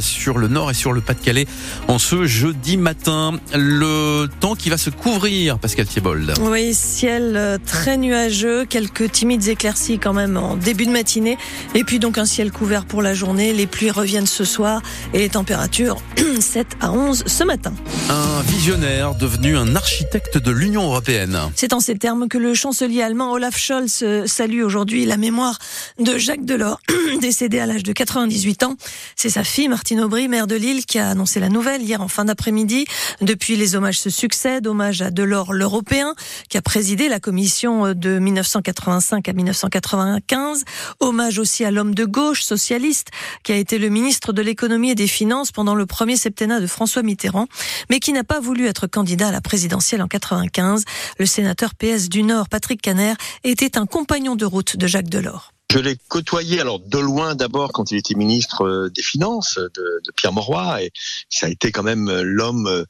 sur le nord et sur le Pas-de-Calais en ce jeudi matin. Le temps qui va se couvrir, Pascal Thiebold. Oui, ciel euh, très nuageux, quelques timides éclaircies quand même en début de matinée, et puis donc un ciel couvert pour la journée. Les pluies reviennent ce soir et les températures 7 à 11 ce matin. Un visionnaire devenu un architecte de l'Union européenne. C'est en ces termes que le chancelier allemand Olaf Scholz euh, salue aujourd'hui la mémoire de Jacques Delors, décédé à l'âge de 98 ans. C'est sa fille Martine Aubry, maire de Lille, qui a annoncé la nouvelle hier en fin d'après-midi. Depuis, les hommages se succèdent. Hommage à Delors l'Européen, qui a présidé la commission de 1985 à 1995. Hommage aussi à l'homme de gauche, socialiste, qui a été le ministre de l'économie et des finances pendant le premier septennat de François Mitterrand, mais qui n'a pas voulu être candidat à la présidentielle en 95. Le sénateur PS du Nord, Patrick Caner, était un compagnon de route de Jacques Delors. Je l'ai côtoyé alors de loin d'abord quand il était ministre euh, des Finances de, de, Pierre Mauroy et ça a été quand même euh, l'homme euh,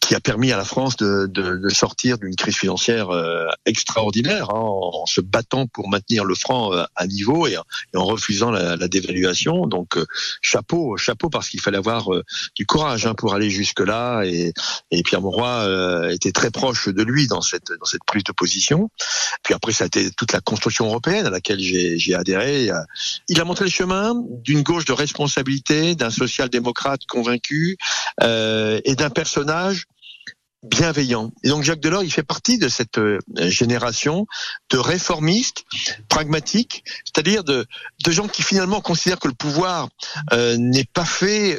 qui a permis à la France de, de, sortir d'une crise financière extraordinaire hein, en, se battant pour maintenir le franc à niveau et, en refusant la, la, dévaluation. Donc chapeau, chapeau parce qu'il fallait avoir du courage hein, pour aller jusque là et, et Pierre Mauroy était très proche de lui dans cette dans cette prise de position. Puis après ça a été toute la construction européenne à laquelle j'ai Il a montré le chemin d'une gauche de responsabilité, d'un social-démocrate convaincu euh, et d'un personnage bienveillant. Et donc Jacques Delors, il fait partie de cette euh, génération de réformistes pragmatiques, c'est-à-dire de, de gens qui finalement considèrent que le pouvoir euh, n'est pas fait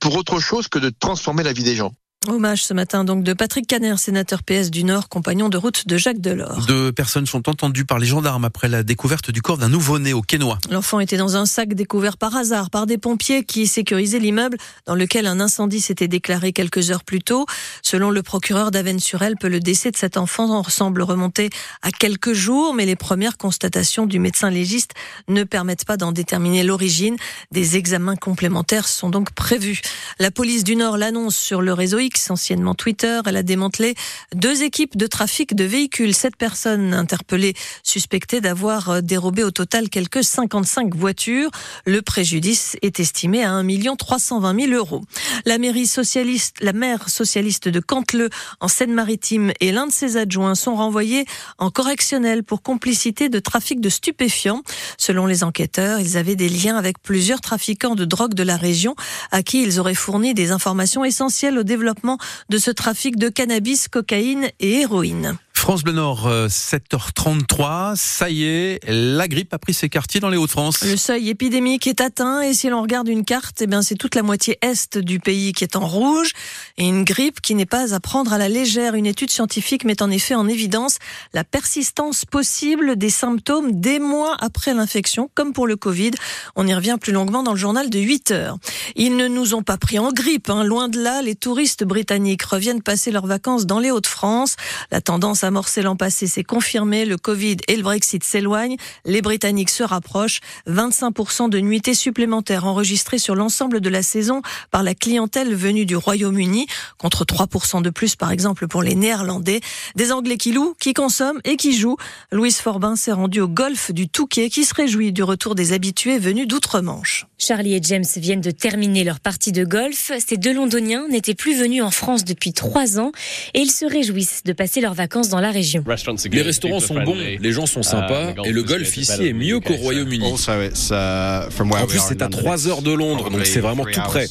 pour autre chose que de transformer la vie des gens. Hommage ce matin donc de Patrick Caner, sénateur PS du Nord, compagnon de route de Jacques Delors. Deux personnes sont entendues par les gendarmes après la découverte du corps d'un nouveau-né au Quénois. L'enfant était dans un sac découvert par hasard par des pompiers qui sécurisaient l'immeuble dans lequel un incendie s'était déclaré quelques heures plus tôt. Selon le procureur d'Avennes-sur-Elpe, le décès de cet enfant semble remonter à quelques jours, mais les premières constatations du médecin légiste ne permettent pas d'en déterminer l'origine. Des examens complémentaires sont donc prévus. La police du Nord l'annonce sur le réseau anciennement Twitter. Elle a démantelé deux équipes de trafic de véhicules. Sept personnes interpellées suspectées d'avoir euh, dérobé au total quelques 55 voitures. Le préjudice est estimé à 1 320 000 euros. La mairie socialiste, la maire socialiste de Cantleux en Seine-Maritime et l'un de ses adjoints sont renvoyés en correctionnel pour complicité de trafic de stupéfiants. Selon les enquêteurs, ils avaient des liens avec plusieurs trafiquants de drogue de la région à qui ils auraient fourni des informations essentielles au développement de ce trafic de cannabis, cocaïne et héroïne. France Bleu Nord, 7h33. Euh, Ça y est, la grippe a pris ses quartiers dans les Hauts-de-France. Le seuil épidémique est atteint et si l'on regarde une carte, eh bien c'est toute la moitié est du pays qui est en rouge et une grippe qui n'est pas à prendre à la légère. Une étude scientifique met en effet en évidence la persistance possible des symptômes des mois après l'infection, comme pour le Covid. On y revient plus longuement dans le journal de 8 heures. Ils ne nous ont pas pris en grippe, hein. loin de là. Les touristes britanniques reviennent passer leurs vacances dans les Hauts-de-France. La tendance à amorcé l'an passé s'est confirmé. Le Covid et le Brexit s'éloignent. Les Britanniques se rapprochent. 25% de nuitées supplémentaires enregistrées sur l'ensemble de la saison par la clientèle venue du Royaume-Uni, contre 3% de plus par exemple pour les Néerlandais. Des Anglais qui louent, qui consomment et qui jouent. Louise Forbin s'est rendue au golf du Touquet qui se réjouit du retour des habitués venus d'outre-Manche. Charlie et James viennent de terminer leur partie de golf. Ces deux Londoniens n'étaient plus venus en France depuis trois ans et ils se réjouissent de passer leurs vacances dans la région. Les restaurants sont bons, les gens sont sympas et le golf ici est mieux qu'au Royaume-Uni. Uh, en plus, c'est à 3 heures de Londres, donc c'est vraiment tout près.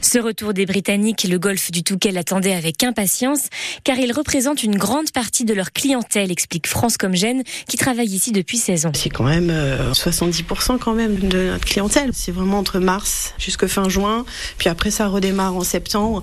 Ce retour des Britanniques, le golfe du Touquet l'attendait avec impatience, car il représente une grande partie de leur clientèle, explique France Comgène, qui travaille ici depuis 16 ans. C'est quand même 70% euh, quand même de notre clientèle. C'est vraiment entre mars jusqu'à fin juin, puis après ça redémarre en septembre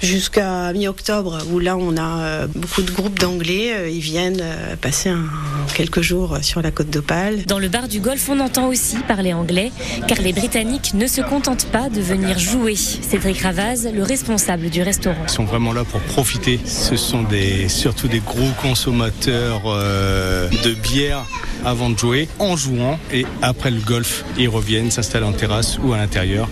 jusqu'à mi-octobre, où là on a euh, beaucoup de groupes d'anglais, euh, ils viennent passer un, quelques jours sur la côte d'Opale. Dans le bar du golfe, on entend aussi parler anglais, car les Britanniques ne se contentent pas de venir venir jouer. Cédric Ravaz, le responsable du restaurant. Ils sont vraiment là pour profiter. Ce sont des, surtout des gros consommateurs euh, de bière avant de jouer, en jouant et après le golf, ils reviennent s'installent en terrasse ou à l'intérieur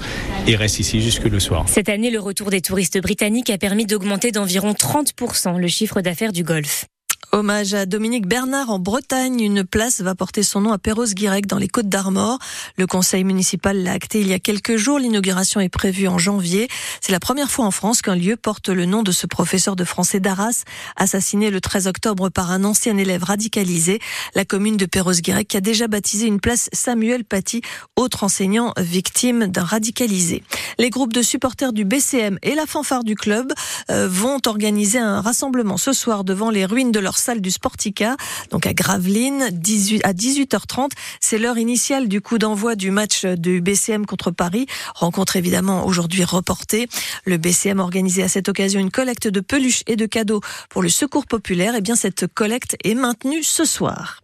et restent ici jusque le soir. Cette année, le retour des touristes britanniques a permis d'augmenter d'environ 30% le chiffre d'affaires du golf. Hommage à Dominique Bernard en Bretagne. Une place va porter son nom à Perros-Guirec dans les Côtes d'Armor. Le conseil municipal l'a acté il y a quelques jours. L'inauguration est prévue en janvier. C'est la première fois en France qu'un lieu porte le nom de ce professeur de français d'Arras, assassiné le 13 octobre par un ancien élève radicalisé. La commune de Perros-Guirec a déjà baptisé une place Samuel Paty, autre enseignant victime d'un radicalisé. Les groupes de supporters du BCM et la fanfare du club euh, vont organiser un rassemblement ce soir devant les ruines de leur salle du Sportica, donc à Gravelines, 18, à 18h30. C'est l'heure initiale du coup d'envoi du match du BCM contre Paris. Rencontre évidemment aujourd'hui reportée. Le BCM a organisé à cette occasion une collecte de peluches et de cadeaux pour le secours populaire. Et eh bien cette collecte est maintenue ce soir.